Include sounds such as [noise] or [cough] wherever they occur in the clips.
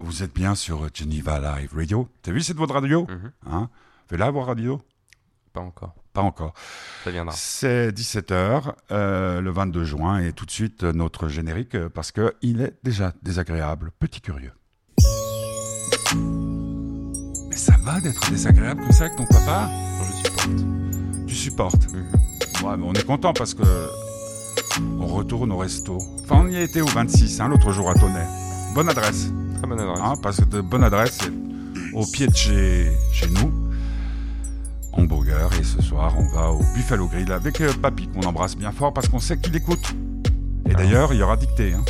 Vous êtes bien sur Geneva Live Radio. T'as vu cette voix de radio Mhm. hein Fais-la voix radio Pas encore. Pas encore. Ça viendra. C'est 17h, le 22 juin, et tout de suite euh, notre générique, euh, parce qu'il est déjà désagréable, petit curieux. Mais ça va d'être désagréable comme ça avec ton papa? Je supporte. Tu supportes? Mhm. Ouais, mais on est content parce que on retourne au resto. Enfin, on y a été au 26, hein, l'autre jour à Tonnet. Bonne adresse, Très bonne adresse. hein, parce que de bonne adresse, c'est au pied de chez, chez nous. Hamburger, et ce soir, on va au Buffalo Grill avec euh, Papy, qu'on embrasse bien fort parce qu'on sait qu'il écoute. Et Ah. d'ailleurs, il y aura dictée. Hein.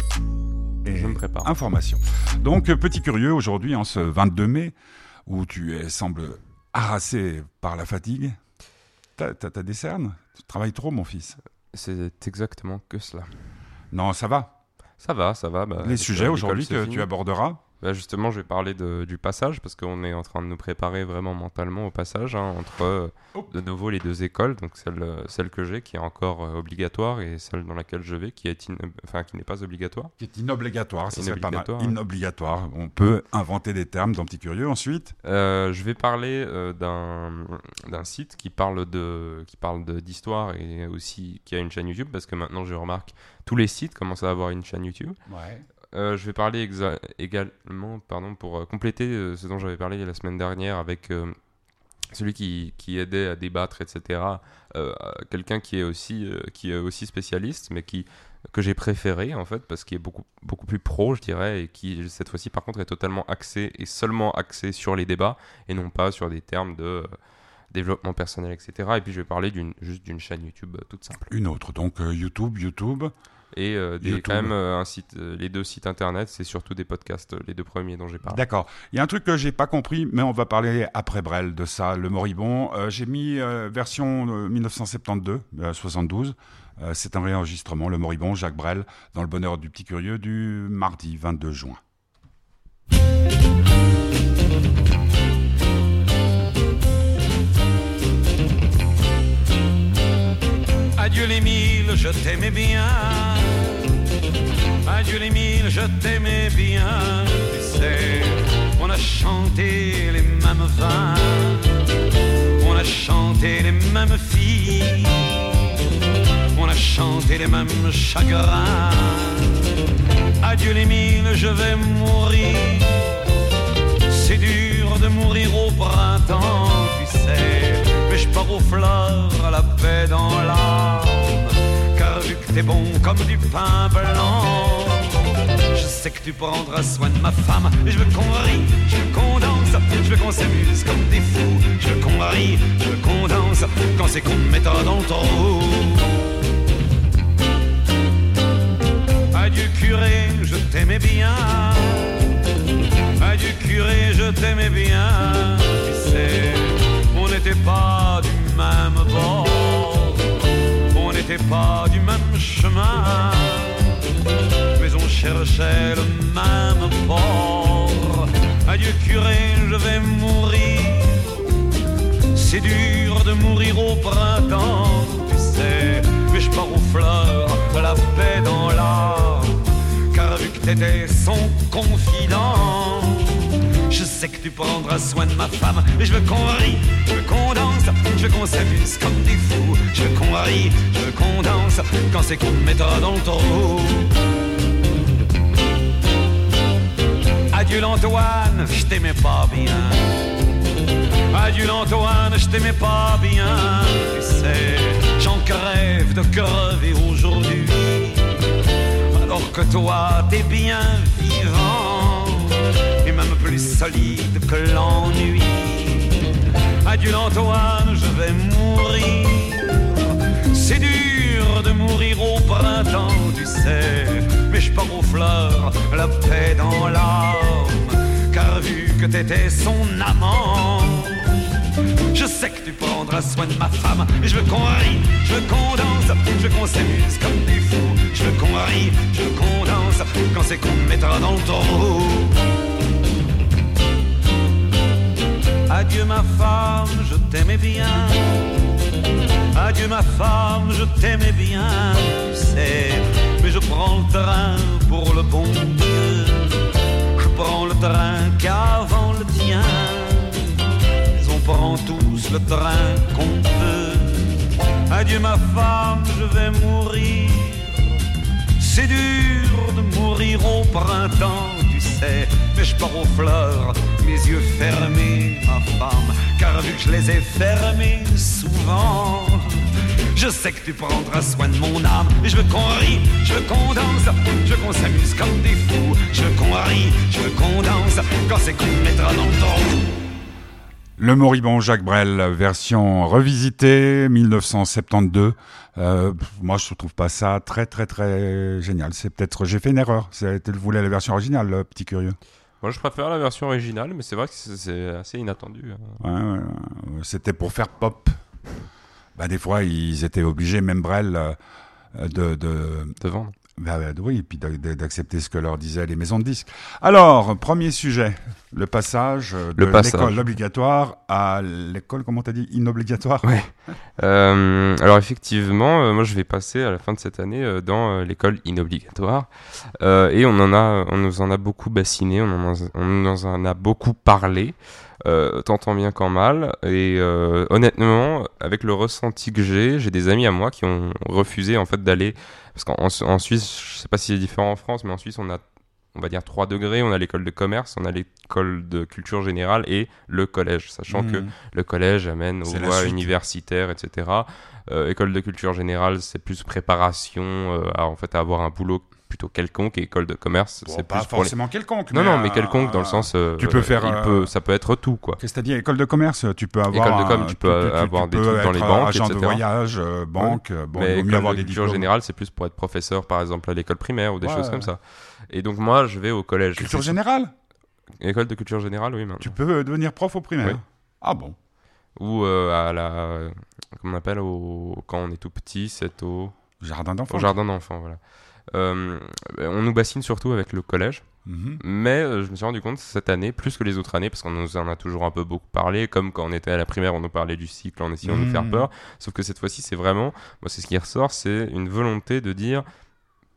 Et Je me prépare. Information. Donc, euh, petit curieux, aujourd'hui, en ce 22 mai, où tu es, sembles harassé par la fatigue, t'as des cernes? Tu travailles trop, mon fils C'est exactement que cela. Non, ça va. Ça va, ça va. bah, Les sujets aujourd'hui que fini. tu aborderas Bah, justement, je vais parler de- du passage parce qu'on est en train de nous préparer vraiment mentalement au passage hein, entre euh, Oh. de nouveau les deux écoles, donc celle, euh, celle que j'ai qui est encore euh, obligatoire et celle dans laquelle je vais qui est in- enfin qui n'est pas obligatoire. qui est inobligatoire, ça serait pas mal. Inobligatoire. On peut inventer des termes dans Petit Curieux ensuite? Euh, je vais parler euh, d'un site qui parle de qui parle d'histoire et aussi qui a une chaîne YouTube parce que maintenant je remarque tous les sites commencent à avoir une chaîne YouTube. Ouais. Euh, je vais parler également, pardon, pour euh, compléter euh, ce dont j'avais parlé la semaine dernière avec celui qui, aidait à débattre, etc. quelqu'un qui est aussi qui est aussi spécialiste, mais qui que j'ai préféré en fait parce qu'il est beaucoup beaucoup plus pro, je dirais, et qui cette fois-ci par contre est totalement axé et seulement axé sur les débats et non pas sur des termes de développement personnel, etc. Et puis je vais parler juste d'une chaîne YouTube toute simple. Une autre, donc YouTube, YouTube. Et euh, des, quand même euh, un site, euh, les deux sites internet, c'est surtout des podcasts, les deux premiers dont j'ai parlé. D'accord. Il y a un truc que j'ai pas compris, mais on va parler après Brel de ça, le moribond. Euh, j'ai mis euh, version euh, 1972, euh, 72. Euh, c'est un réenregistrement, le moribond, Jacques Brel, dans le bonheur du petit curieux du mardi 22 juin. Adieu les mille, je t'aimais bien. Adieu les mille, je t'aimais bien. Tu sais, on a chanté les mêmes vins. On a chanté les mêmes filles. On a chanté les mêmes chagrins. Adieu les mille, je vais mourir. C'est dur de mourir au printemps, tu sais. Mais je pars aux fleurs, à la paix dans l'âme. T'es bon comme du pain blanc, je sais que tu prendras soin de ma femme. Je veux qu'on rie, je veux qu'on danse, je veux qu'on s'amuse comme des fous. Je veux qu'on rie, je veux qu'on danse, quand c'est qu'on me mettra dans le trou. Adieu curé, je t'aimais bien. Adieu curé, je t'aimais bien. Tu sais, on n'était pas du même bord. Pas du même chemin. Mais on cherchait le même port. Adieu curé, je vais mourir. C'est dur de mourir au printemps, tu sais. Mais je pars aux fleurs, la paix dans l'âme. Car vu que t'étais son confident, je sais que tu prendras soin de ma femme. Et je veux qu'on rie, je veux qu'on danse, je veux qu'on s'amuse comme des fous. Je veux qu'on rie, je veux qu'on danse, quand c'est qu'on me mettra dans le trou. Adieu l'Antoine, je t'aimais pas bien. Adieu l'Antoine, je t'aimais pas bien. Tu sais, j'en crève de crever aujourd'hui. Alors que toi, t'es bien vivant. Plus solide que l'ennui. Adieu l'Antoine, je vais mourir. C'est dur de mourir au printemps, tu sais. Mais je pars aux fleurs, la paix dans l'âme. Car vu que t'étais son amant, je sais que tu prendras soin de ma femme. Et je veux qu'on rie, je veux qu'on danse, je veux qu'on s'amuse comme des fous. Je veux qu'on rie, je veux qu'on danse, quand c'est qu'on me mettra dans le trou. Adieu ma femme, je t'aimais bien. Adieu ma femme, je t'aimais bien, tu sais. Mais je prends le train pour le bon Dieu. Je prends le train qu'avant le tien. On prend tous le train qu'on peut. Adieu ma femme, je vais mourir. C'est dur de mourir au printemps, tu sais. Mais je pars aux fleurs, mes yeux fermés, ma femme. Car vu que je les ai fermés souvent. Je sais que tu prendras soin de mon âme. Et je veux qu'on rie, je veux qu'on danse, je veux qu'on s'amuse comme des fous. Je veux qu'on rie, je veux qu'on danse, quand c'est qu'on me mettra dans le. Le moribond Jacques Brel, version revisitée, 1972. Euh, moi, je trouve pas ça très, très, très génial. C'est peut-être, j'ai fait une erreur. C'était, voulez la version originale, le petit curieux. Moi, je préfère la version originale, mais c'est vrai que c'est- assez inattendu. hein. Ouais, ouais, ouais. C'était pour faire pop. Bah, des fois, ils étaient obligés, même Brel, euh, de, de, De vendre. Bah, bah, oui, et puis d'a- d'a- d'accepter ce que leur disaient les maisons de disques. Alors, premier sujet, le passage de Le passage. l'école obligatoire à l'école, comment t'as dit, inobligatoire? Ouais. Euh, alors effectivement, euh, moi je vais passer à la fin de cette année euh, dans euh, l'école inobligatoire Euh, et on en a, on nous en a beaucoup bassiné, on, en a, on nous en a beaucoup parlé, euh, tant en bien qu'en mal. Et euh, honnêtement, avec le ressenti que j'ai, j'ai des amis à moi qui ont refusé en fait d'aller parce qu'en en- en Suisse, je sais pas si c'est différent en France, mais en Suisse on a on va dire 3 degrés, on a l'école de commerce, on a l'école de culture générale et le collège, sachant que Mhm. le collège amène aux voies universitaires, etc. Euh, école de culture générale, c'est plus préparation euh, à, en fait, à avoir un boulot plutôt quelconque. Et école de commerce, Bon, c'est pas plus pour les... forcément quelconque. Non, non, mais euh, quelconque dans le sens... euh, tu peux faire, euh, peut, ça peut être tout, quoi. Dit École de commerce, tu peux avoir. École de com, tu peux avoir des peux trucs dans les banques, Agent de etc. voyage, euh, banque. euh, Bon, mais il vaut mieux école avoir de des culture diplômes. générale, c'est plus pour être professeur, par exemple, à l'école primaire ou des Ouais, choses ouais. comme ça. Et donc moi, je vais au collège. Culture générale École de culture générale, oui, maintenant. Tu peux devenir prof au primaire. Oui. Ah bon Ou à la... Comment on appelle au... Quand on est tout petit, c'est au... Jardin d'enfants. Au jardin d'enfants, voilà. Euh, on nous bassine surtout avec le collège, Mhm. mais euh, je me suis rendu compte cette année, plus que les autres années, parce qu'on nous en a toujours un peu beaucoup parlé, comme quand on était à la primaire, on nous parlait du cycle en essayant de nous faire Mhm. peur, sauf que cette fois-ci, c'est vraiment, moi c'est ce qui ressort, c'est une volonté de dire,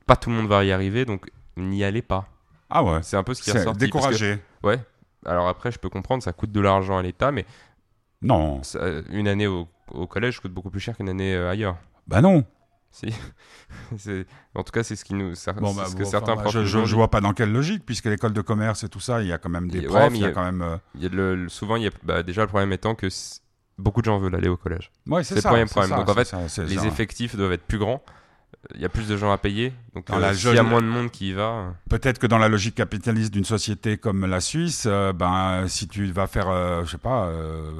pas tout le monde va y arriver, donc n'y allez pas. Ah ouais. C'est un peu ce qui que- découragé. ouais. Alors après, je peux comprendre, ça coûte de l'argent à l'État, mais Non. ça- une année au, au collège coûte beaucoup plus cher qu'une année euh, ailleurs. Bah non. Si. [laughs] En tout cas, c'est ce qui nous, ça- Bon, bah, ce que enfin, certains bah, je, dit. vois pas dans quelle logique, puisque l'école de commerce et tout ça, il y a quand même des profs, il y a il y a- quand même. euh, Il y a le, le- souvent, il y a, bah, déjà, le problème étant que beaucoup de gens veulent aller au collège. Ouais, C'est le premier problème. ça, Donc, en fait, ça, Les effectifs doivent être plus grands. Il y a plus de gens à payer. Donc, euh, la s'il y a moins de monde qui y va. Peut-être que dans la logique capitaliste d'une société comme la Suisse, euh, ben si tu vas faire, euh, je sais pas, euh,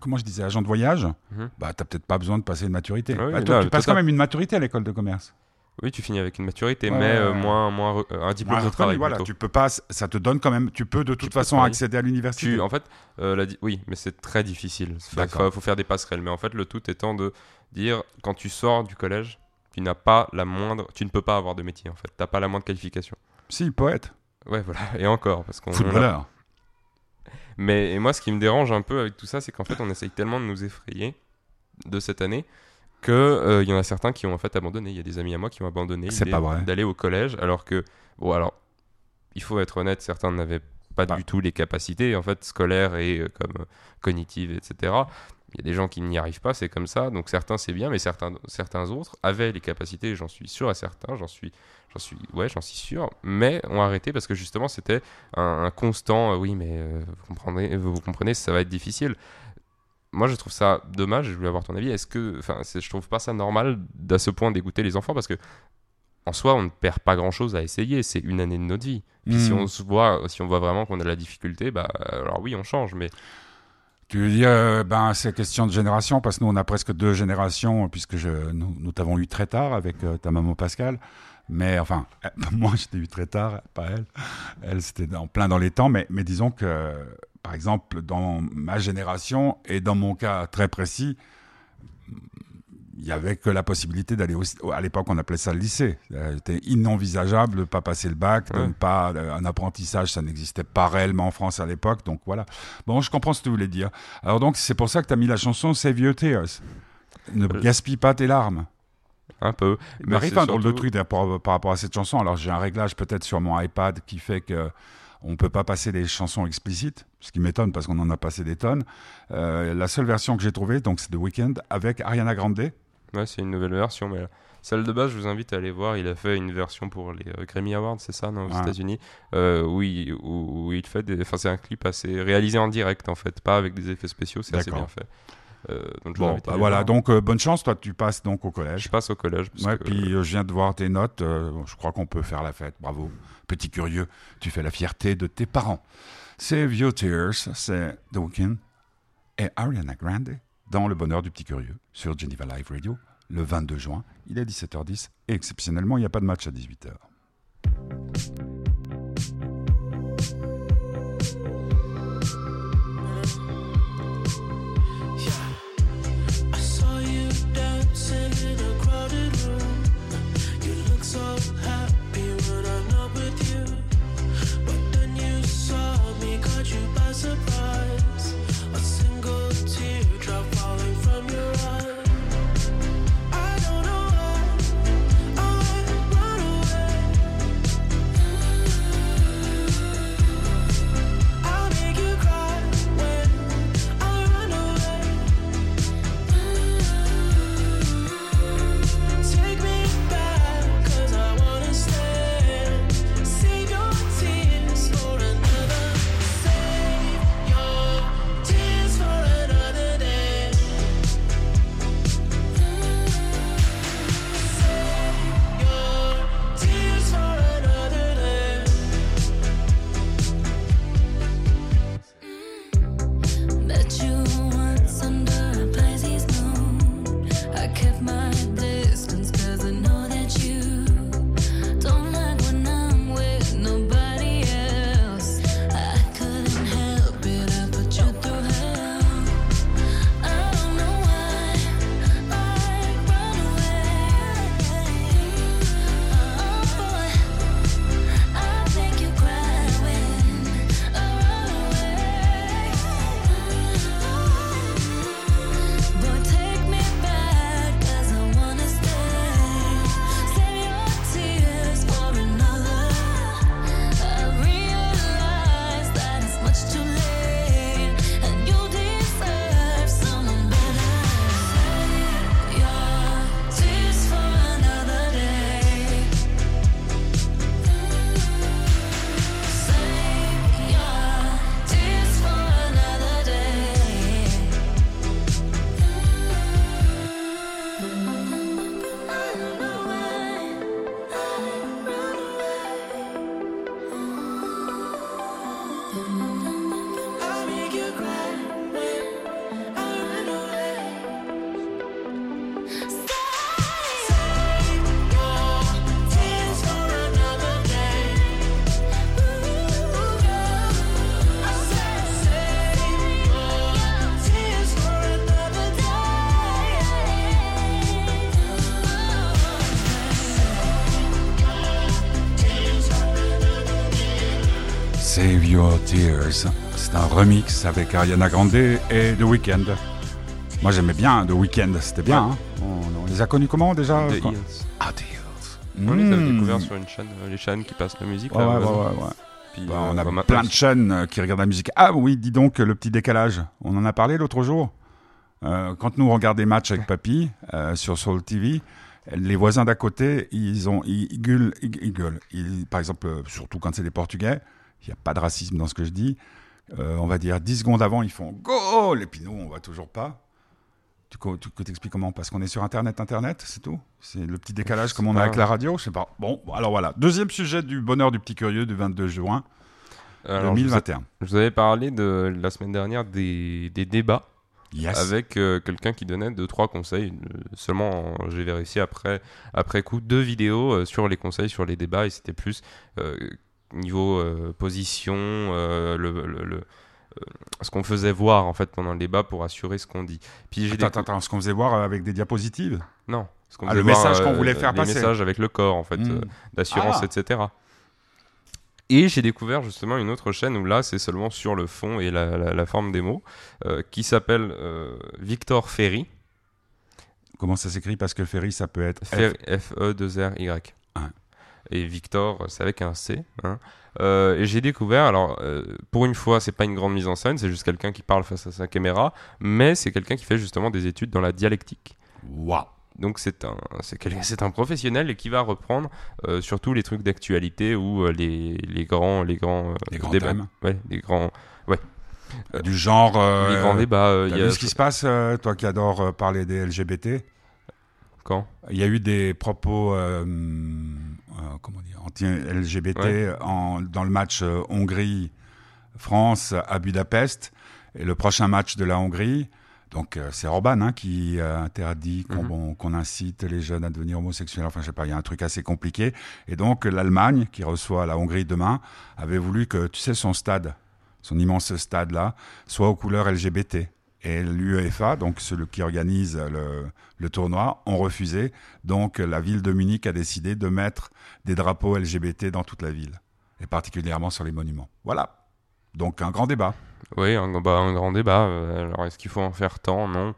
comment je disais, agent de voyage, Mhm. bah t'as peut-être pas besoin de passer une maturité. Ah oui, Bah, là, toi, tu passes quand même une maturité à l'école de commerce. Oui, tu finis avec une maturité, Ouais, mais euh, moins, moins euh, un diplôme Moins de travail. voilà, plutôt. tu peux pas, ça te donne quand même, tu peux de toute façon travailler. accéder à l'université. Tu- en fait, euh, la oui, mais c'est très difficile. Il faut, faire des passerelles. Mais en fait, le tout étant de dire quand tu sors du collège, tu n'as pas la moindre, tu ne peux pas avoir de métier. En fait, t'as pas la moindre qualification. Si, poète, Ouais, voilà. Et encore, parce qu'on a- footballeur. Mais et moi, ce qui me dérange un peu avec tout ça, c'est qu'en fait, on essaye tellement de nous effrayer de cette année que euh, il y en a certains qui ont en fait abandonné. Il y a des amis à moi qui ont abandonné d'aller au collège, alors que bon, alors il faut être honnête, certains n'avaient pas Bah. du tout les capacités en fait scolaires et euh, comme euh, cognitives, etc. Il y a des gens qui n'y arrivent pas, c'est comme ça. Donc certains c'est bien, mais certains certains autres avaient les capacités. J'en suis sûr à certains, j'en suis J'en suis, ouais, j'en suis sûr, mais ont arrêté parce que justement c'était un, un constant. euh, oui, mais euh, vous comprenez, vous, vous comprenez, ça va être difficile. Moi, je trouve ça dommage. Je voulais avoir ton avis. Est-ce que, enfin, c'est- je trouve pas ça normal d'à ce point dégoûter les enfants parce que en soi, on ne perd pas grand-chose à essayer. C'est une année de notre vie. Puis si Hmm. on se voit, si on voit vraiment qu'on a de la difficulté, bah alors oui, on change. Mais Tu dire, euh, ben c'est question de génération parce que nous on a presque deux générations puisque je, nous, nous t'avons eu très tard avec euh, ta maman Pascal. Mais enfin, [laughs] moi je t'ai eu très tard, pas elle. Elle c'était en plein dans les temps, mais mais disons que par exemple dans ma génération et dans mon cas très précis, il y avait que la possibilité d'aller à l'époque on appelait ça le lycée. Euh, C'était inenvisageable de pas passer le bac, de Ouais. ne pas euh, un apprentissage, ça n'existait pas réellement en France à l'époque. Donc voilà. Bon, je comprends ce que tu voulais dire. Alors donc c'est pour ça que tu as mis la chanson Save Your Tears. Ne Euh, gaspille pas tes larmes. un peu. Il Mais m'arrive un drôle de truc par, par rapport à cette chanson. Alors j'ai un réglage peut-être sur mon iPad qui fait que On peut pas passer des chansons explicites, ce qui m'étonne parce qu'on en a passé des tonnes. Euh, la seule version que j'ai trouvée, donc c'est The Weeknd avec Ariana Grande. Ouais, c'est une nouvelle version, mais celle de base, je vous invite à aller voir. Il a fait une version pour les euh, Grammy Awards, c'est ça, non, aux Ouais. États-Unis, euh, où, il, où- où il fait des. Enfin, c'est un clip assez réalisé en direct, en fait, pas avec des effets spéciaux, c'est assez bien fait. Euh, donc je Bon, bah voilà, donc euh, bonne chance, toi tu passes donc au je collège. passe au collège. Parce Ouais, que, puis euh, je viens de voir tes notes, euh, je crois qu'on peut faire la fête, bravo. Petit curieux, tu fais la fierté de tes parents. Save Your Tears, c'est The Weeknd et Ariana Grande dans Le Bonheur du Petit Curieux sur Geneva Live Radio le 22 juin. Il est 17h10 et exceptionnellement, il n'y a pas de match à 18h. Tears, c'est un remix avec Ariana Grande et The Weeknd. Moi j'aimais bien The Weeknd, c'était bien. hein. On, on les a connus comment déjà The Hills. Ah, The Hills. On les avait Mmh. découverts sur une chaîne, euh, les chaînes qui passent la musique. Ouais, là, ouais, ouais, hasard. ouais, ouais. Puis, Bah, euh, on a bah, plein de chaînes euh, qui regardent la musique. Ah oui, dis donc, le petit décalage. On en a parlé l'autre jour. Euh, quand nous on regarde des matchs avec papy euh, sur Soul TV, les voisins d'à côté, ils ont, ils, ils gueulent, ils, gueulent. Par exemple, surtout quand c'est des Portugais, il n'y a pas de racisme dans ce que je dis. Euh, on va dire 10 secondes avant, ils font goal, et puis nous, on va toujours pas. Tu, tu, t'expliques comment? Parce qu'on est sur Internet, Internet, c'est tout? C'est le petit décalage comme on a avec la radio Je sais pas. Bon, alors voilà. Deuxième sujet du bonheur du petit curieux du 22 juin Alors, je, vous ai- 2021. je vous avais parlé de la semaine dernière des, des débats Yes. avec euh, quelqu'un qui donnait deux trois conseils. Euh, Seulement, j'ai vérifié après après coup deux vidéos euh, sur les conseils sur les débats et c'était plus niveau euh, position, euh, le, le- le- euh, ce qu'on faisait voir en fait pendant le débat pour assurer ce qu'on dit. Puis Attends, attends, attends, ce qu'on faisait voir avec des diapositives. non, ce qu'on Ah, le voir, message qu'on voulait faire les passer. messages avec le corps en fait. Hmm. euh, d'assurance, Ah. etc. Et j'ai découvert justement une autre chaîne où là c'est seulement sur le fond et la, la- la forme des mots, euh, qui s'appelle Victor Ferry, Comment ça s'écrit? Parce que Ferry, ça peut être F. Fer- F-E-2-R-Y. Et Victor, c'est avec un C. hein. Euh, et j'ai découvert, alors euh, pour une fois, c'est pas une grande mise en scène, c'est juste quelqu'un qui parle face à sa caméra, mais c'est quelqu'un qui fait justement des études dans la dialectique. Waouh. Donc c'est un, c'est un professionnel et qui va reprendre euh, surtout les trucs d'actualité ou euh, les, les grands, les grands, euh, Les grands débats. thèmes. Ouais, les grands, Du genre. euh, les grands débats. euh, il y a- vu ce qui se passe, euh, toi qui adores euh, parler des LGBT Quand? Il y a eu des propos, euh, euh, comment dire, anti-LGBT Ouais. en- dans le match euh, Hongrie-France à Budapest et le prochain match de la Hongrie. Donc euh, c'est Orban hein, qui euh, interdit qu'on Mhm. bon, qu'on incite les jeunes à devenir homosexuels. Enfin, je sais pas, il y a un truc assez compliqué. Et donc l'Allemagne, qui reçoit la Hongrie demain, avait voulu que, tu sais, son stade, son immense stade là, soit aux couleurs LGBT. Et l'UEFA, donc celui qui organise le, tournoi, ont refusé. Donc la ville de Munich a décidé de mettre des drapeaux LGBT dans toute la ville, et particulièrement sur les monuments. Voilà. Donc un grand débat. Oui, un, bah, grand débat. euh, alors est-ce qu'il faut en faire tant? Non.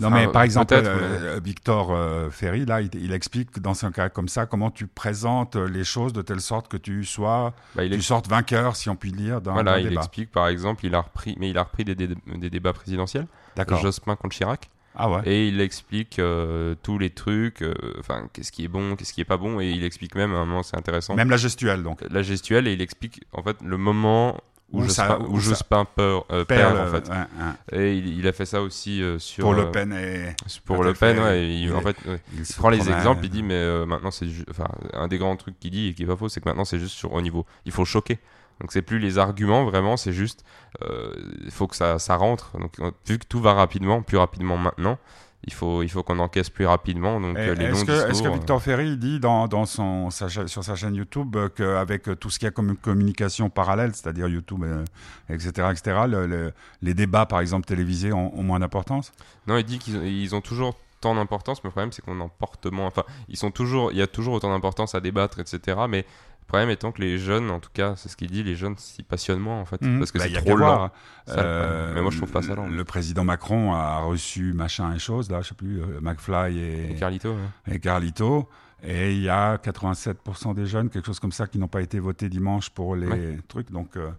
Non mais par exemple, peut-être, euh, Victor euh, Ferry, là, il, il explique que dans un cas comme ça, comment tu présentes les choses de telle sorte que tu sois, bah, il tu sortes vainqueur, si on peut le dire, d'un voilà, il débat. explique par exemple, il a repris, mais il a repris des, dé- des débats présidentiels, D'accord. Jospin contre Chirac, Ah ouais. et il explique euh, tous les trucs, euh, enfin qu'est-ce qui est bon, qu'est-ce qui est pas bon, et il explique même, à un moment c'est intéressant, Même la gestuelle, donc. la gestuelle, et il explique en fait le moment Où ça- où où ça- Jospin peur, euh, perd, en euh, fait. ouais, ouais. Et il, il a fait ça aussi euh, sur Pour euh, Le Pen et pour Le Pen, ouais, il- il en fait, il prend les exemples, il dit mais euh, maintenant c'est enfin un des grands trucs qu'il dit et qui est pas faux, c'est que maintenant c'est juste sur haut niveau. Il faut choquer. Donc c'est plus les arguments vraiment, c'est juste euh, il faut que ça, ça rentre. Donc euh, vu que tout va rapidement, plus rapidement maintenant, il faut il faut qu'on encaisse plus rapidement. Donc euh, longs Est-ce que, est-ce que discours, Victor Ferry dit dans, dans son, sa sur sa chaîne YouTube euh, qu'avec euh, tout ce qu'il y a comme communication parallèle, c'est-à-dire YouTube, euh, etc., etc., le- le- les débats, par exemple, télévisés ont, ont moins d'importance? Euh, non, il dit qu'ils ont, ils ont toujours tant d'importance, mais le problème c'est qu'on en porte moins. Enfin, ils sont toujours, il y a toujours autant d'importance à débattre, etc. Mais problème étant que les jeunes, en tout cas, c'est ce qu'il dit, les jeunes s'y passionnent moins en fait, parce que Bah, c'est trop lent. problème. Euh, mais moi je trouve pas ça lent. Le président Macron a reçu machin et chose, là, je sais plus, euh, McFly et, Et Carlito, ouais. et Carlito. Et il y a 87% des jeunes, quelque chose comme ça, qui n'ont pas été votés dimanche pour les Ouais. trucs. Donc, euh,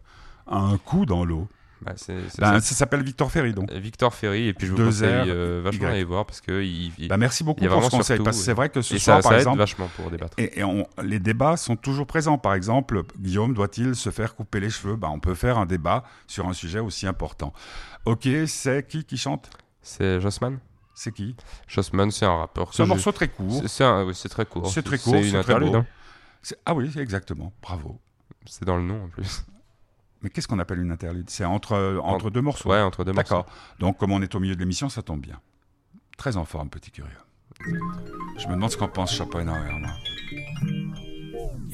un coup dans l'eau. Bah, Ben, ça. ça s'appelle Victor Ferry, donc. Euh, Victor Ferry, et puis je vous conseille euh, vachement d'aller voir parce que il, il- Bah, merci beaucoup il y a pour ce conseil, parce que c'est vrai que ce soir, ça, par ça aide exemple, vachement pour débattre. Et, et on- les débats sont toujours présents. Par exemple, Guillaume doit-il se faire couper les cheveux? Bah, On peut faire un débat sur un sujet aussi important. Ok, c'est qui qui chante? C'est Jossman C'est qui? Jossman, c'est un rappeur. C'est un morceau très court. C'est, oui, très court. C'est très court, C'est une interlude. hein. Ah oui, exactement. Bravo. C'est dans le nom en plus. Mais qu'est-ce qu'on appelle une interlude? C'est entre, entre deux morceaux. Ouais, entre deux morceaux. D'accord. Donc, comme on est au milieu de l'émission, ça tombe bien. Très en forme, petit curieux. Je me demande ce qu'en pense Schopenhauer. moi.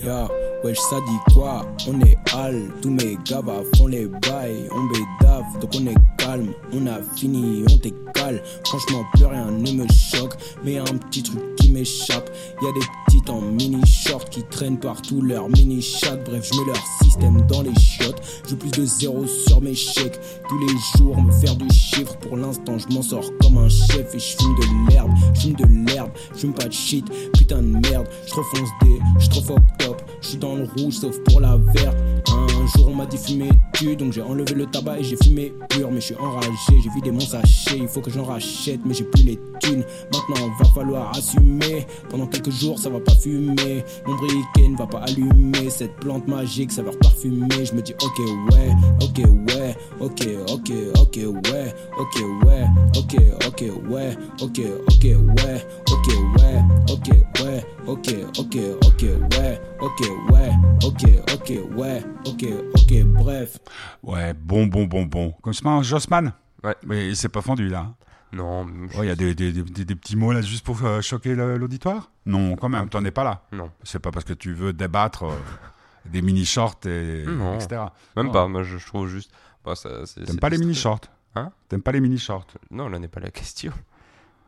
Ya, wesh, ça dit quoi? On est hal, tous mes gars font les bails. On bédave, donc on est calme. On a fini, on t'écale. Franchement, plus rien ne me choque. Mais un petit truc qui m'échappe. Y a des petites en mini short qui traînent partout leur mini chat. Bref, je mets leur système dans les chiottes. Je plus de zéro sur mes chèques. Tous les jours, me faire du chiffre. Pour l'instant, je m'en sors comme un chef. Et je fume de l'herbe, je fume de l'herbe. Je fume pas de shit, putain de merde. Je refonce des, je trop fuck top. Je suis dans le rouge sauf pour la verte. Un jour on m'a dit fumer tu donc j'ai enlevé le tabac et j'ai fumé pur. Mais je suis enragé, j'ai vidé mon sachet. Il faut que j'en rachète, mais j'ai plus les thunes. Maintenant va falloir assumer. Pendant quelques jours ça va pas fumer. Mon briquet ne va pas allumer. Cette plante magique ça va parfumer. Je me dis ok ouais, ok ouais, ok ok ok ouais, ok ouais, ok ok ouais, ok ok ouais, ok ouais, ok ouais, ok ok ok ouais, ok ouais, ok ok ouais, ok ok bref. Ouais, bon, bon, bon, bon. Comme ça, Jossman? Ouais. Mais il s'est pas fendu, là. Non, Il y a des, des, des- petits mots là juste pour euh, choquer l'auditoire? Non, quand même, t'en es pas là. non. C'est pas parce que tu veux débattre euh, [laughs] des mini-shorts, et, Non. etc. Même Non. pas. Moi, je, trouve juste. bah, ça, c'est- T'aimes c'est pas les mini-shorts? Hein? T'aimes pas les mini-shorts? Non, là n'est pas la question.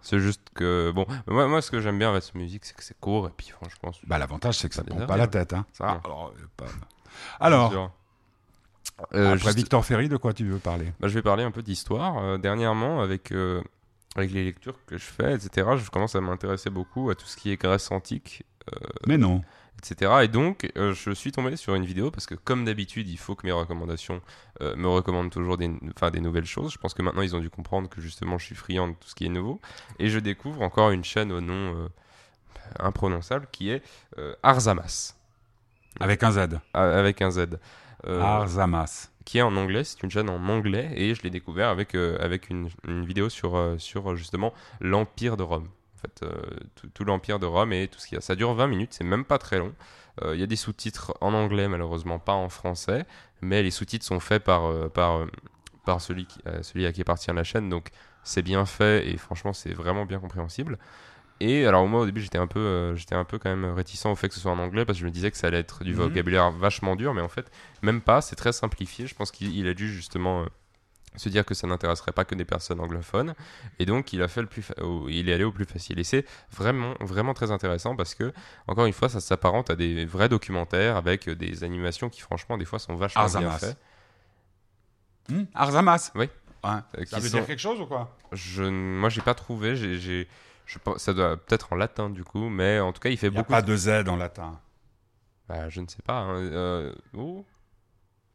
C'est juste que bon, moi, moi ce que j'aime bien avec cette musique, c'est que c'est court et puis franchement, Bah l'avantage c'est que ça Ça prend pas la tête. Hein. Ça, alors, euh, pas- alors. Euh, après juste- Victor Ferry, de quoi tu veux parler? Bah, je vais parler un peu d'histoire. Euh, dernièrement, avec avec les lectures que je fais, etc., je commence à m'intéresser beaucoup à tout ce qui est Grèce antique. Mais non. Etc. Et donc, euh, je suis tombé sur une vidéo parce que, comme d'habitude, il faut que mes recommandations euh, me recommandent toujours des, des nouvelles choses. Je pense que maintenant, ils ont dû comprendre que justement, je suis friand de tout ce qui est nouveau. Et je découvre encore une chaîne au nom euh, imprononçable qui est Arzamas, Avec un Z. avec un Z. Arzamas. qui est en anglais, c'est une chaîne en anglais et je l'ai découvert avec, avec une, une vidéo sur, sur justement l'Empire de Rome. Fait, euh, tout, tout l'Empire de Rome et tout ce qu'il y a. Ça dure 20 minutes, c'est même pas très long. Euh, Il y a des sous-titres en anglais, malheureusement pas en français, mais les sous-titres sont faits par, euh, par, par celui, qui, celui à qui appartient la chaîne, donc c'est bien fait et franchement c'est vraiment bien compréhensible. Et alors moi au début j'étais un peu euh, j'étais un peu quand même réticent au fait que ce soit en anglais parce que je me disais que ça allait être du Mhm. vocabulaire vachement dur mais en fait même pas c'est très simplifié je pense qu'il il a dû justement euh, se dire que ça n'intéresserait pas que des personnes anglophones et donc il a fait le plus fa- il est allé au plus facile et c'est vraiment vraiment très intéressant parce que encore une fois ça s'apparente à des vrais documentaires avec des animations qui franchement des fois sont vachement bien Arzamas. faites Hmm? Arzamas Oui. Ouais. euh, Ça veut sont- dire quelque chose ou quoi? Je moi j'ai pas trouvé j'ai je pense ça doit peut-être en latin du coup mais en tout cas il fait Il n'y a beaucoup pas de Z en latin. Bah, je ne sais pas. hein, euh, oh.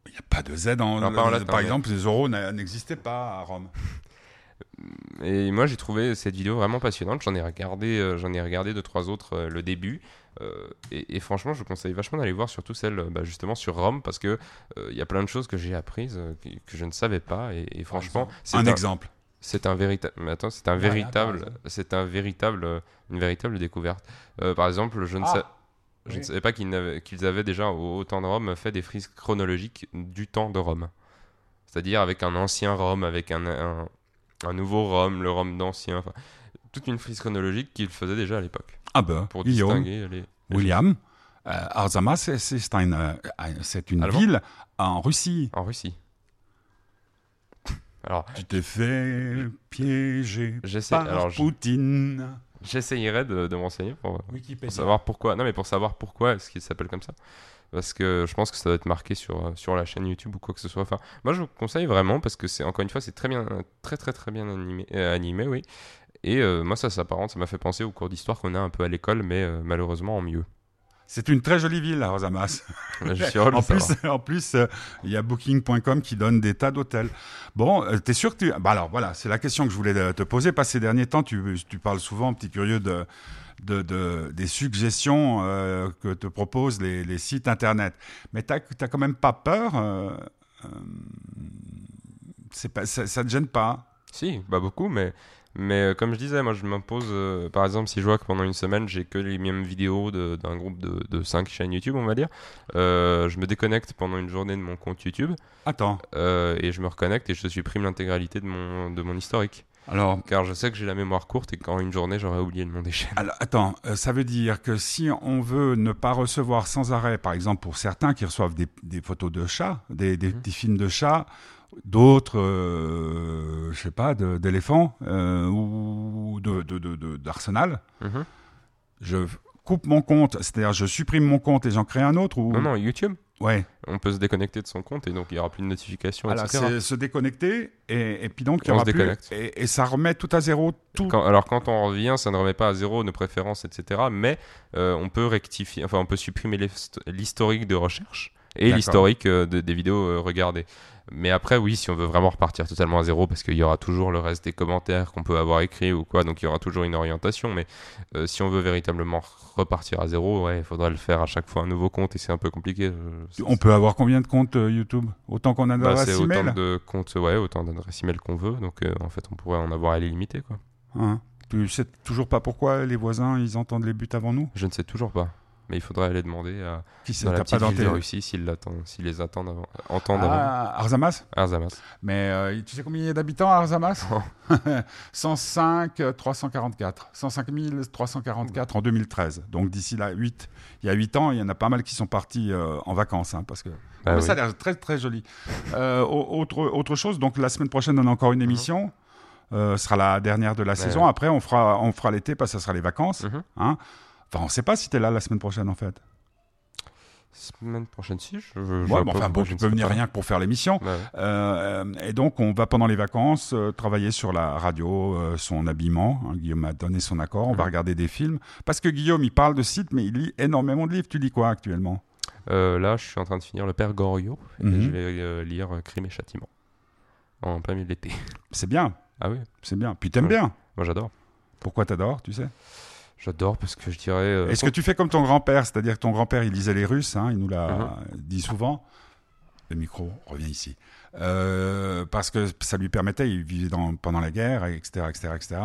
Il n'y a pas de Z en, latin, Par mais- exemple, les euros n'existaient pas à Rome. Et moi, j'ai trouvé cette vidéo vraiment passionnante. J'en ai regardé, euh, j'en ai regardé deux trois autres euh, le début. Euh, et, et franchement, je vous conseille vachement d'aller voir surtout celle bah, justement sur Rome parce que il y a plein de choses que j'ai apprises que, que je ne savais pas. Et, et franchement, c'est Un un, exemple. c'est un véritable. Mais attends, c'est un par véritable, c'est un véritable, une véritable découverte. Par exemple, je ne Ah, sais. Je oui. ne savais pas qu'ils avaient déjà, au, au temps de Rome, fait des frises chronologiques du temps de Rome. C'est-à-dire avec un ancien Rome, avec un, un, un nouveau Rome, le Rome d'ancien. toute une frise chronologique qu'ils faisaient déjà à l'époque. Ah ben, Pour Guillaume, distinguer les. les William. euh, Arzamas, c'est- c'est un, euh, c'est une Allemand ville en Russie. En Russie. Alors, Tu t'es fait piéger par Alors, Poutine. J'essayerai de, de m'enseigner pour, savoir pourquoi. Non, mais pour savoir pourquoi est-ce qu'il s'appelle comme ça. Parce que je pense que ça doit être marqué sur, sur la chaîne YouTube ou quoi que ce soit. Enfin, moi, je vous conseille vraiment parce que c'est encore une fois, c'est très bien, très très très bien animé, euh, animé oui. Et euh, moi, ça s'apparente, ça m'a fait penser aux cours d'histoire qu'on a un peu à l'école, mais euh, malheureusement en mieux. C'est une très jolie ville, heureux de [laughs] en plus, en plus, euh, il y a Booking.com qui donne des tas d'hôtels. Bon, euh, t'es sûr que tu... Bah alors voilà, c'est la question que je voulais euh, te poser. Parce que ces derniers temps, tu, tu parles souvent, petit curieux, de, de, de- des suggestions euh, que te proposent les, les sites internet. Mais t'as quand même pas peur c'est pas, ça, ça te gêne pas? Si, bah beaucoup, mais, mais euh, comme je disais, moi je m'impose, euh, par exemple, si je vois que pendant une semaine j'ai que les mêmes vidéos d'un groupe de, de 5 chaînes YouTube, on va dire, euh, je me déconnecte pendant une journée de mon compte YouTube Attends, euh, et je me reconnecte et je supprime l'intégralité de mon, de mon historique. alors, Car je sais que j'ai la mémoire courte et qu'en une journée j'aurais oublié le nom des chaînes. alors, attends, euh, ça veut dire que si on veut ne pas recevoir sans arrêt, par exemple pour certains qui reçoivent des, des photos de chats, des, des Mhm. petits films de chats, d'autres, euh, je sais pas, d'éléphants euh, ou de- de- de- de- d'arsenal, Mhm. je coupe mon compte, c'est-à-dire je supprime mon compte et j'en crée un autre ou Non, non, YouTube, Ouais. on peut se déconnecter de son compte et donc il n'y aura plus de notifications, Alors, c'est se déconnecter et, et puis donc il y aura se plus- déconnecte. et, et ça remet tout à zéro tout. Quand- alors quand on revient, ça ne remet pas à zéro nos préférences, etc. Mais euh, on peut rectifier, enfin on peut supprimer l'hist- l'historique de recherche et l'historique euh, de- des vidéos euh, regardées. Mais après, oui, si on veut vraiment repartir totalement à zéro, parce qu'il y aura toujours le reste des commentaires qu'on peut avoir écrits ou quoi, donc il y aura toujours une orientation. Mais euh, si on veut véritablement repartir à zéro, ouais, il faudra le faire à chaque fois un nouveau compte et c'est un peu compliqué. On peut avoir combien de comptes euh, YouTube? Autant qu'on a bah, d'adresses c'est autant de comptes, ouais, autant d'adresses email qu'on veut. Donc euh, en fait, on pourrait en avoir à l'illimité, quoi. Hein? Tu sais toujours pas pourquoi les voisins ils entendent les buts avant nous? Je ne sais toujours pas. Mais il faudrait aller demander à, Qui sait dans la petite pas ville de Russie s'ils les attendent avant, entendent avant. Ah, Arzamas Arzamas. Mais euh, tu sais combien il y a d'habitants à Arzamas Non. [laughs] 105 euh, 344. 105 344 en 2013. Donc d'ici là, 8. Il y a 8 ans, il y en a pas mal qui sont partis euh, en vacances. hein, parce que oui. ça a l'air très très joli. Euh, au- autre, autre chose, donc la semaine prochaine, on a encore une émission. Euh, ce sera la dernière de la saison. Mhm. ouais. Après, on fera, on fera l'été parce que ça sera les vacances. Mhm. hein. Enfin, on ne sait pas si tu es là la semaine prochaine en fait. Semaine prochaine, si. Je, je- Ouais, bon, enfin, bon, tu peux venir rien que pour faire l'émission. Ouais. Euh, et donc, on va pendant les vacances euh, travailler sur la radio, euh, son habillement. hein, Guillaume a donné son accord. On va regarder des films. Parce que Guillaume, il parle de sites, mais il lit énormément de livres. Tu lis quoi actuellement? Là, je suis en train de finir Le Père Goriot. Et Mhm. je vais lire Crime et Châtiment. En plein milieu de l'été. C'est bien, Ah oui, c'est bien. Puis t'aimes Ouais. bien. moi j'adore. Pourquoi t'adores, tu sais? J'adore parce que je dirais. euh, Est-ce que tu fais comme ton grand-père? C'est-à-dire que ton grand-père, il lisait les Russes, hein, il nous l'a Mhm. dit souvent. Le micro revient ici. Euh, parce que ça lui permettait, il vivait dans- pendant la guerre, etc., etc., etc.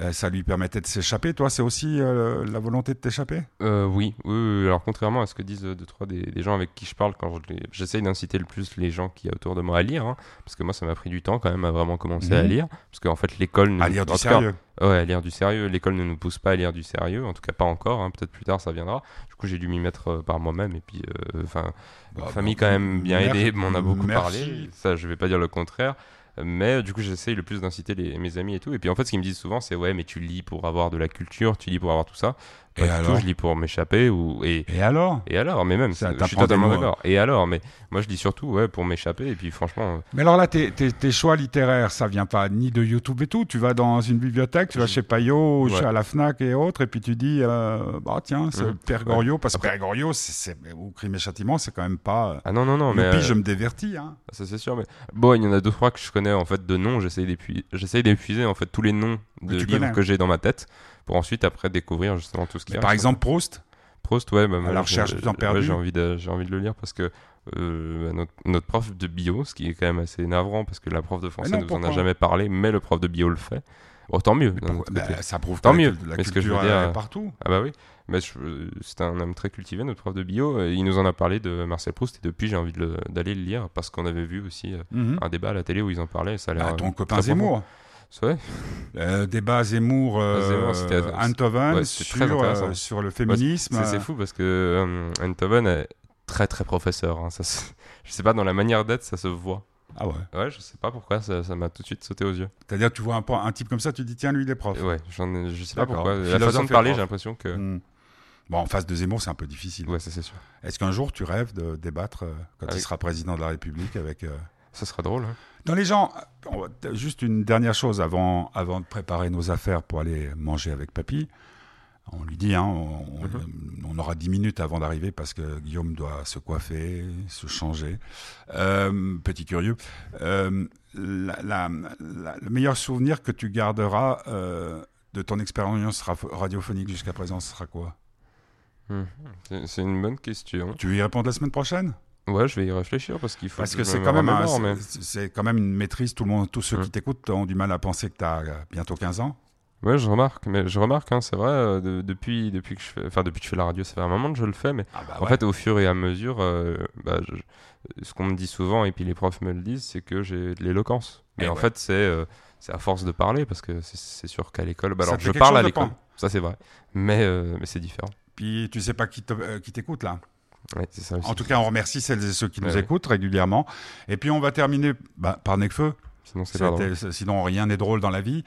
Euh, ça lui permettait de s'échapper. Toi, c'est aussi euh, la volonté de t'échapper? Euh, oui, oui, oui, alors contrairement à ce que disent euh, deux, trois des, des gens avec qui je parle quand je j'essaye d'inciter le plus les gens qui y a autour de moi à lire, hein, parce que moi ça m'a pris du temps quand même à vraiment commencer Mhm. à lire, parce qu'en fait l'école... ne À lire du tout cas, sérieux. Ouais, à lire du sérieux. L'école ne nous pousse pas à lire du sérieux, en tout cas pas encore. hein, Peut-être plus tard ça viendra. Du coup, j'ai dû m'y mettre euh, par moi-même. Et puis, euh, enfin, Bah, famille quand même bien aidée, m'en a beaucoup merci. parlé. Ça, je vais pas dire le contraire. Mais euh, du coup, j'essaye le plus d'inciter mes amis et tout. Et puis en fait, ce qu'ils me disent souvent, c'est ouais, mais tu lis pour avoir de la culture, tu lis pour avoir tout ça. Et Pas du alors tout, je lis pour m'échapper ou et Et alors? et alors, mais même, Ça, je suis totalement d'accord. Et alors, mais moi je lis surtout ouais pour m'échapper. Et puis franchement, euh, Mais alors là, tes, tes- tes choix littéraires, ça vient pas ni de YouTube et tout. Tu vas dans une bibliothèque, tu vas chez Payot, ou Ouais. chez à la Fnac et autres, et puis tu dis, euh, bah tiens, c'est Mhm. Père Goriot, parce que Père Goriot, c'est, ou Crime et Châtiment, c'est quand même pas. ah non non non, mais euh, je me divertis. Hein. Ça c'est sûr, mais bon, il y en a deux trois que je connais en fait de noms. J'essaye d'épuiser, en fait tous les noms de livres que j'ai dans ma tête pour ensuite après découvrir justement tout ce qui Mais reste. par exemple, Proust. Proust, ouais, bah, moi, la je- recherche du perdu. j'ai envie de, j'ai envie de le lire parce que euh, notre, notre prof de bio, ce qui est quand même assez navrant parce que la prof de français ne nous en a jamais parlé, mais le prof de bio le fait. Bon, tant mieux. bah, ça prouve Tant mieux. la, la Mais ce que je veux dire, euh, partout. Ah bah oui, mais euh, c'est un homme très cultivé, notre prof de bio. et Il nous en a parlé de Marcel Proust et depuis j'ai envie le- d'aller le lire parce qu'on avait vu aussi euh, Mhm. un débat à la télé où ils en parlaient. et Ça a Bah, euh, ton copain très profond. Vrai? Euh, débat Zemmour, euh, Zemmour, ouais, sur, intéressant. euh, sur le féminisme. C'est c'est fou parce que euh, Eindhoven est très très professeur. hein, ça, se- [laughs] je sais pas, dans la manière d'être, ça se voit. Ah ouais. Ouais, je sais pas pourquoi, ça m'a tout de suite sauté aux yeux. C'est-à-dire, tu vois un, type comme ça, tu dis, tiens, lui, il est prof. Ouais, ai- je sais pas pourquoi. La façon de parler, j'ai l'impression que. Hmm. Bon, en face de Zemmour, c'est un peu difficile. Ouais, ça c'est sûr. Est-ce qu'un jour, tu rêves de débattre euh, quand il Avec- sera président de la République avec... Ça sera drôle. hein. Dans les gens, juste une dernière chose avant, avant de préparer nos affaires pour aller manger avec Papy. On lui dit, hein, on, Mhm. on aura 10 minutes avant d'arriver parce que Guillaume doit se coiffer, se changer. Euh, petit curieux. Euh, la- la- la- le meilleur souvenir que tu garderas euh, de ton expérience radiophonique jusqu'à présent, ce sera quoi? Mhm. C'est- C'est une bonne question. Tu y répondre la semaine prochaine? Ouais, je vais y réfléchir parce qu'il faut. Parce que me c'est quand même, un- mais- c'est- quand même une maîtrise. Tout le monde, tous ceux qui Mm. t'écoutent ont du mal à penser que tu as bientôt 15 ans. Ouais, je remarque, mais je remarque, hein, c'est vrai, euh, de- depuis, depuis que je fais, enfin depuis que je fais la radio, ça fait un moment que je le fais, mais Ah bah en fait, au fur et à mesure, euh, bah, je- ce qu'on me dit souvent et puis les profs me le disent, c'est que j'ai de l'éloquence. Mais Eh en ouais. fait, c'est euh, c'est à force de parler parce que c'est- sûr qu'à l'école, bah, alors je parle à l'école, ça c'est vrai, mais euh, mais c'est différent. Puis tu sais pas euh, qui t'écoute là? Ouais, c'est ça aussi. En tout cas, on remercie celles et ceux qui nous Ouais, écoutent régulièrement. Et puis on va terminer bah, par Necfeu. Sinon, c'est Sinon, rien n'est drôle dans la vie.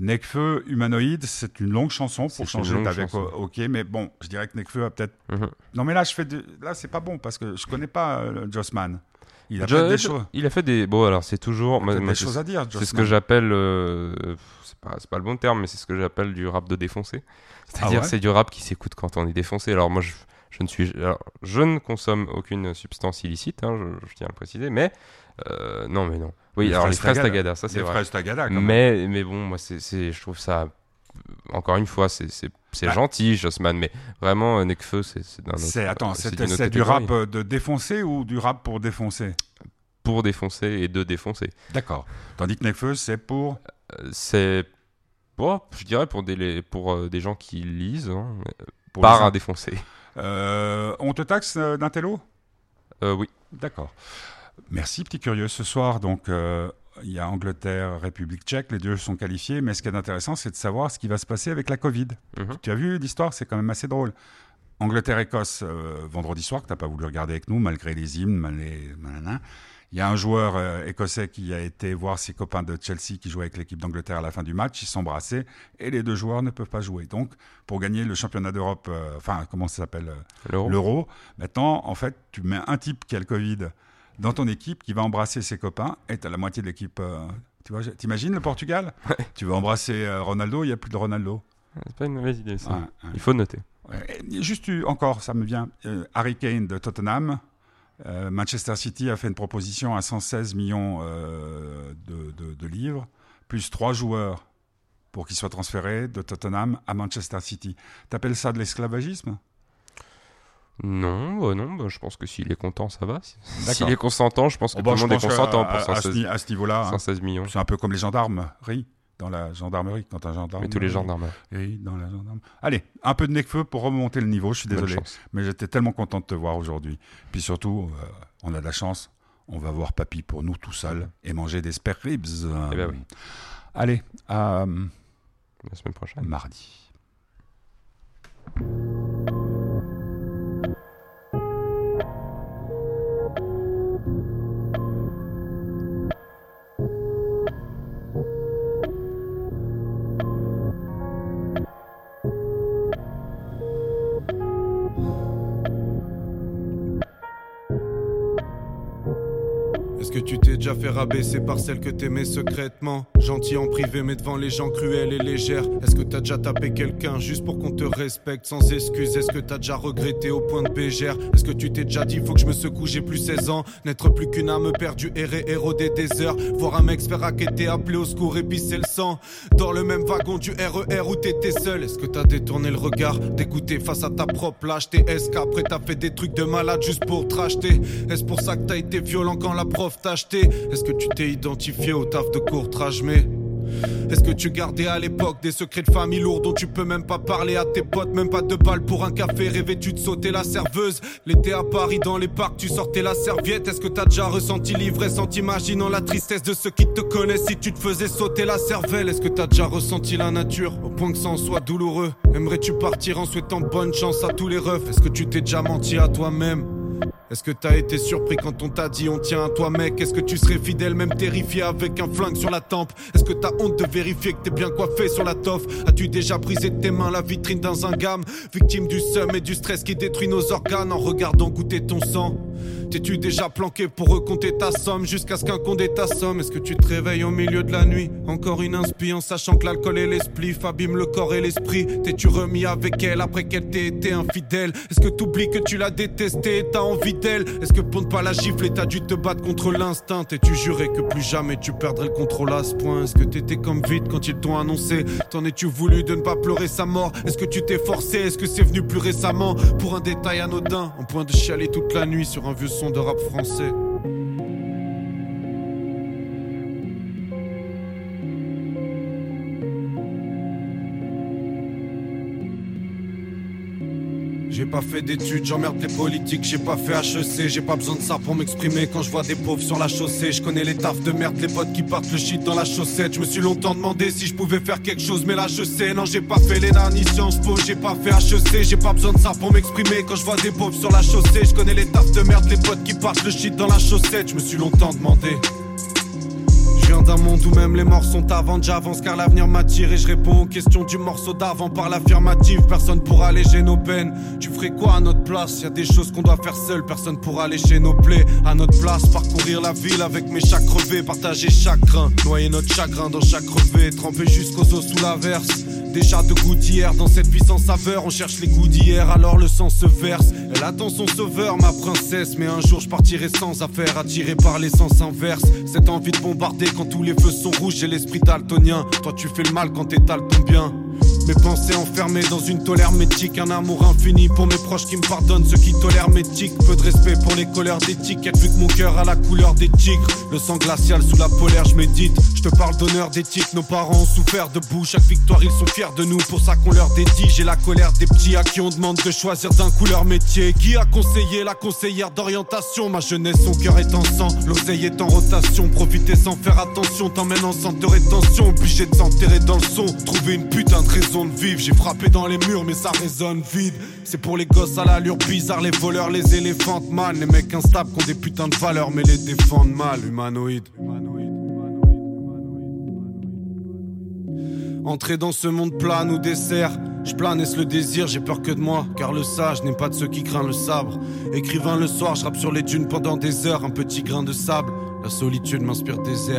Necfeu, humanoïde, c'est une longue chanson pour changer avec chanson. OK, mais bon, je dirais que Necfeu a peut-être. Mhm. Non, mais là, je fais de... là, c'est pas bon parce que je connais pas euh, Jossman. Il a peut-être des choses. Il a fait des. Bon, alors c'est toujours. peut-être moi, des choses à dire. C'est ce que j'appelle, euh, c'est pas, c'est pas le bon terme, mais c'est ce que j'appelle du rap de défoncé. C'est-à-dire Ah ouais c'est du rap qui s'écoute quand on est défoncé. Alors moi je, je ne suis, alors, je ne consomme aucune substance illicite, hein, je, je tiens à le préciser, mais euh, non mais non. Oui, Les alors les fraises Tagada. Ça c'est Les vrai. fraises Tagada, quand même. Mais mais bon, moi c'est, je trouve ça. Encore une fois, c'est, Bah. gentil, Jossman, mais vraiment, euh, Nekfeu, c'est, d'un attends, c'est du rap euh, de défoncer ou du rap pour défoncer? Pour défoncer et de défoncer. D'accord. Tandis que Necfeu, c'est pour? Euh, c'est, bon, je dirais pour des, pour euh, des gens qui lisent, hein, pour par à défoncer. Euh, on te taxe euh, d'un télo? Euh, oui. D'accord. Merci, petit curieux. Ce soir, donc, il y a Angleterre, République tchèque. Les deux sont qualifiés. Mais ce qui est intéressant, c'est de savoir ce qui va se passer avec la Covid. Mhm. Tu as vu l'histoire? C'est quand même assez drôle. Angleterre-Écosse, euh, vendredi soir, que tu n'as pas voulu regarder avec nous, malgré les hymnes, malgré... Il y a un joueur euh, écossais qui a été voir ses copains de Chelsea qui jouaient avec l'équipe d'Angleterre à la fin du match. Ils s'embrassaient et les deux joueurs ne peuvent pas jouer. Donc, pour gagner le championnat d'Europe, euh, enfin, comment ça s'appelle euh, L'euro. L'euro. Maintenant, en fait, tu mets un type qui a le Covid dans ton équipe qui va embrasser ses copains et tu as la moitié de l'équipe. euh, tu vois, t'imagines le Portugal? [laughs] Tu veux embrasser Ronaldo, il n'y a plus de Ronaldo. C'est pas une mauvaise idée, ça. Ouais, ouais. Il faut noter. Juste encore, ça me vient. Harry Kane de Tottenham. Euh, Manchester City a fait une proposition à 116 millions euh, de, de- de livres, plus trois joueurs pour qu'ils soient transférés de Tottenham à Manchester City. T'appelles ça de l'esclavagisme? Non, bah non, bah je pense que s'il est content, ça va. S'il est consentant, je pense que Oh, bah, tout le monde est consentant à, pour à ce, 116, ni- à ce niveau-là. hein, 116 millions. c'est un peu comme les gendarmeries, dans la gendarmerie, quand un gendarme. Mais tous les gendarmes. Oui, dans la gendarme. Allez, un peu de necfeu pour remonter le niveau, je suis désolé. Mais j'étais tellement content de te voir aujourd'hui. Puis surtout, euh, on a de la chance. On va voir papy pour nous tout seul et manger des spare ribs. Eh ben oui. Allez, à euh, La semaine prochaine. mardi. Déjà fait rabaisser par celle que t'aimais secrètement. Gentil en privé mais devant les gens cruels et légères. Est-ce que t'as déjà tapé quelqu'un juste pour qu'on te respecte sans excuse? Est-ce que t'as déjà regretté au point de bégère? Est-ce que tu t'es déjà dit faut que je me secoue j'ai plus 16 ans? N'être plus qu'une âme perdue errer érodée des heures Voir un mec se faire raqueter appeler au secours épicer le sang. Dans le même wagon du RER où t'étais seul. Est-ce que t'as détourné le regard d'écouter face à ta propre lâcheté Est-ce qu'après t'as fait des trucs de malade juste pour te racheter. Est-ce pour ça que t'as été violent quand la prof t'a acheté? Est-ce que tu t'es identifié au taf de courtrage mais est-ce que tu gardais à l'époque des secrets de famille lourds dont tu peux même pas parler à tes potes, même pas de balles pour un café, rêvais-tu de sauter la serveuse? L'été à Paris dans les parcs, tu sortais la serviette, est-ce que t'as déjà ressenti l'ivresse en t'imaginant la tristesse de ceux qui te connaissent? Si tu te faisais sauter la cervelle Est-ce que t'as déjà ressenti la nature? Au point que ça en soit douloureux. Aimerais-tu partir en souhaitant bonne chance à tous les refs? Est-ce que tu t'es déjà menti à toi-même? Est-ce que t'as été surpris quand on t'a dit on tient à toi mec? Est-ce que tu serais fidèle même terrifié avec un flingue sur la tempe? Est-ce que t'as honte de vérifier que t'es bien coiffé sur la toffe? As-tu déjà brisé tes mains la vitrine dans un gamme Victime du seum et du stress qui détruit nos organes en regardant goûter ton sang. T'es-tu déjà planqué pour recompter ta somme jusqu'à ce qu'un condé ta somme Est-ce que tu te réveilles au milieu de la nuit Encore une inspi en sachant que l'alcool et l'esprit abîment le corps et l'esprit? T'es-tu remis avec elle après qu'elle t'ait été infidèle? Est-ce que t'oublies que tu l'as détestée? Est-ce que pour ne pas la gifler t'as dû te battre contre l'instinct? T'es-tu juré que plus jamais tu perdrais le contrôle à ce point? Est-ce que t'étais comme vite quand ils t'ont annoncé? T'en es-tu voulu de ne pas pleurer sa mort? Est-ce que tu t'es forcé? Est-ce que c'est venu plus récemment? Pour un détail anodin En point de chialer toute la nuit sur un vieux son de rap français pas fait d'études, j'emmerde les politiques, j'ai pas fait HEC, j'ai pas besoin de ça pour m'exprimer quand je vois des pauvres sur la chaussée. Je connais les tafs de merde, les potes qui partent le shit dans la chaussette. Je me suis longtemps demandé si je pouvais faire quelque chose, mais là je sais, non j'ai pas fait les ni Sciences Po, j'ai pas fait HEC, j'ai pas besoin de ça pour m'exprimer quand je vois des pauvres sur la chaussée. Je connais les tafs de merde, les potes qui partent le shit dans la chaussette. Je me suis longtemps demandé. D'un monde où même les morts sont avant, j'avance car l'avenir m'attire et je réponds aux questions du morceau d'avant par l'affirmative. Personne pourra alléger nos peines. Tu ferais quoi à notre place? Y a des choses qu'on doit faire seul, personne pourra alléger nos plaies. À notre place, parcourir la ville avec mes chats crevés, partager chaque grain, noyer notre chagrin dans chaque revêt, tremper jusqu'aux os sous l'averse. Des chats de gouttière dans cette vie sans saveur, on cherche les goûts d'hier, alors le sang se verse. Elle attend son sauveur, ma princesse, mais un jour je partirai sans affaire, attiré par l'essence inverse. Cette envie de bombarder quand tous les feux sont rouges, j'ai l'esprit daltonien. Toi tu fais le mal quand t'étales ton bien. Mes pensées enfermées dans une tolère métique, un amour infini pour mes proches qui me pardonnent, ceux qui tolèrent mes tics. Peu de respect pour les couleurs d'étiquette, vu que mon cœur a la couleur des tigres. Le sang glacial sous la polaire, je médite. Je te parle d'honneur d'éthique, nos parents ont souffert debout. Chaque victoire, ils sont fiers de nous, pour ça qu'on leur dédie. J'ai la colère des petits à qui on demande de choisir d'un coup leur métier. Qui a conseillé la conseillère d'orientation? Ma jeunesse, son cœur est en sang, l'oseille est en rotation. Profiter sans faire attention, t'emmène en centre de rétention, obligé de s'enterrer dans le son. Trouver une putain raison. J'ai frappé dans les murs, mais ça résonne vide. C'est pour les gosses à l'allure bizarre, les voleurs, les éléphants man. Les mecs instables qui ont des putains de valeurs, mais les défendent mal. Humanoïde. Entrer dans ce monde plat nous dessert. Je plane est-ce le désir, j'ai peur que de moi, car le sage n'est pas de ceux qui craignent le sabre. Écrivain le soir, je rappe sur les dunes pendant des heures, un petit grain de sable. La solitude m'inspire des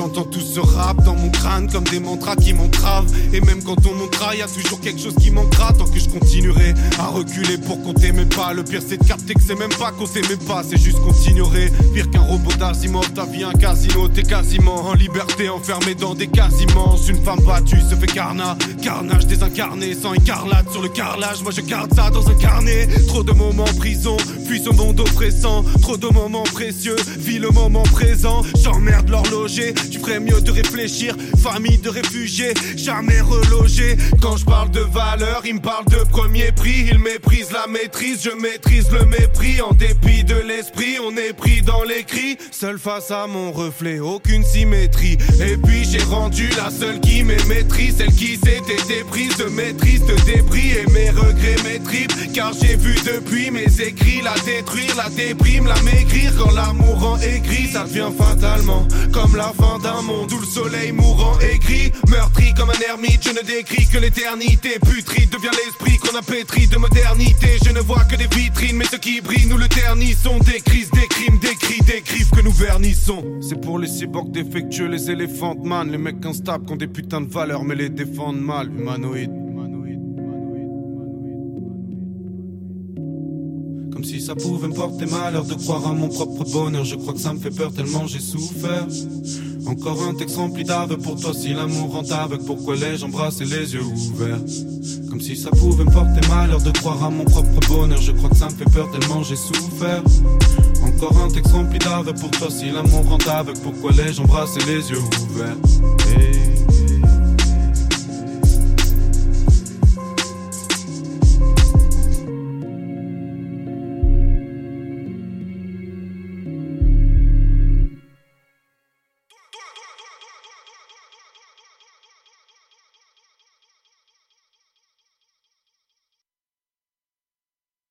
j'entends tout ce rap dans mon crâne comme des mantras qui m'entravent. Et même quand on montera, y a toujours quelque chose qui manquera. Tant que je continuerai à reculer pour qu'on t'aimait pas. Le pire c'est de capter que c'est même pas qu'on s'aimait pas, c'est juste qu'on t'ignorait. Pire qu'un robot d'Asimov, ta vie un casino. T'es quasiment en liberté, enfermé dans des casiments. Une femme battue se fait carnat. Carnage désincarné, sans écarlate sur le carrelage. Moi je garde ça dans un carnet. Trop de moments en prison, puis ce monde oppressant. Trop de moments précieux, vis le moment présent. J'emmerde l'horloger, tu ferais mieux de réfléchir. Famille de réfugiés, jamais relogés. Quand je parle de valeur, il me parle de premier prix. Il méprise la maîtrise, je maîtrise le mépris. En dépit de l'esprit, on est pris dans les cris. Seul face à mon reflet, aucune symétrie. Et puis j'ai rendu la seule qui me maîtrise. Celle qui s'était déprise de maîtrise, de débris. Et mes regrets, mes. Car j'ai vu depuis mes écrits la détruire, la déprime, la maigrir. Quand l'amour rend aigri, ça devient fatalement comme la fin d'un monde où le soleil mourant écrit. Meurtri comme un ermite, je ne décris que l'éternité. Putride devient l'esprit qu'on a pétri de modernité. Je ne vois que des vitrines, mais ce qui brille, nous le ternissons. Des crises, des crimes, des cris, des griffes que nous vernissons. C'est pour les cyborgs défectueux, les éléphants man, les mecs instables qui ont des putains de valeurs, mais les défendent mal. Humanoïdes. Comme si ça pouvait me porter malheur de croire à mon propre bonheur. Je crois que ça me fait peur tellement j'ai souffert. Encore un texte rempli d'aveux pour toi si l'amour rend aveugle. Pourquoi les embrasser les yeux ouverts? Comme si ça pouvait me porter malheur de croire à mon propre bonheur. Je crois que ça me fait peur tellement j'ai souffert. Encore un texte rempli d'aveux pour toi si l'amour rend aveugle. Pourquoi les embrasser les yeux ouverts?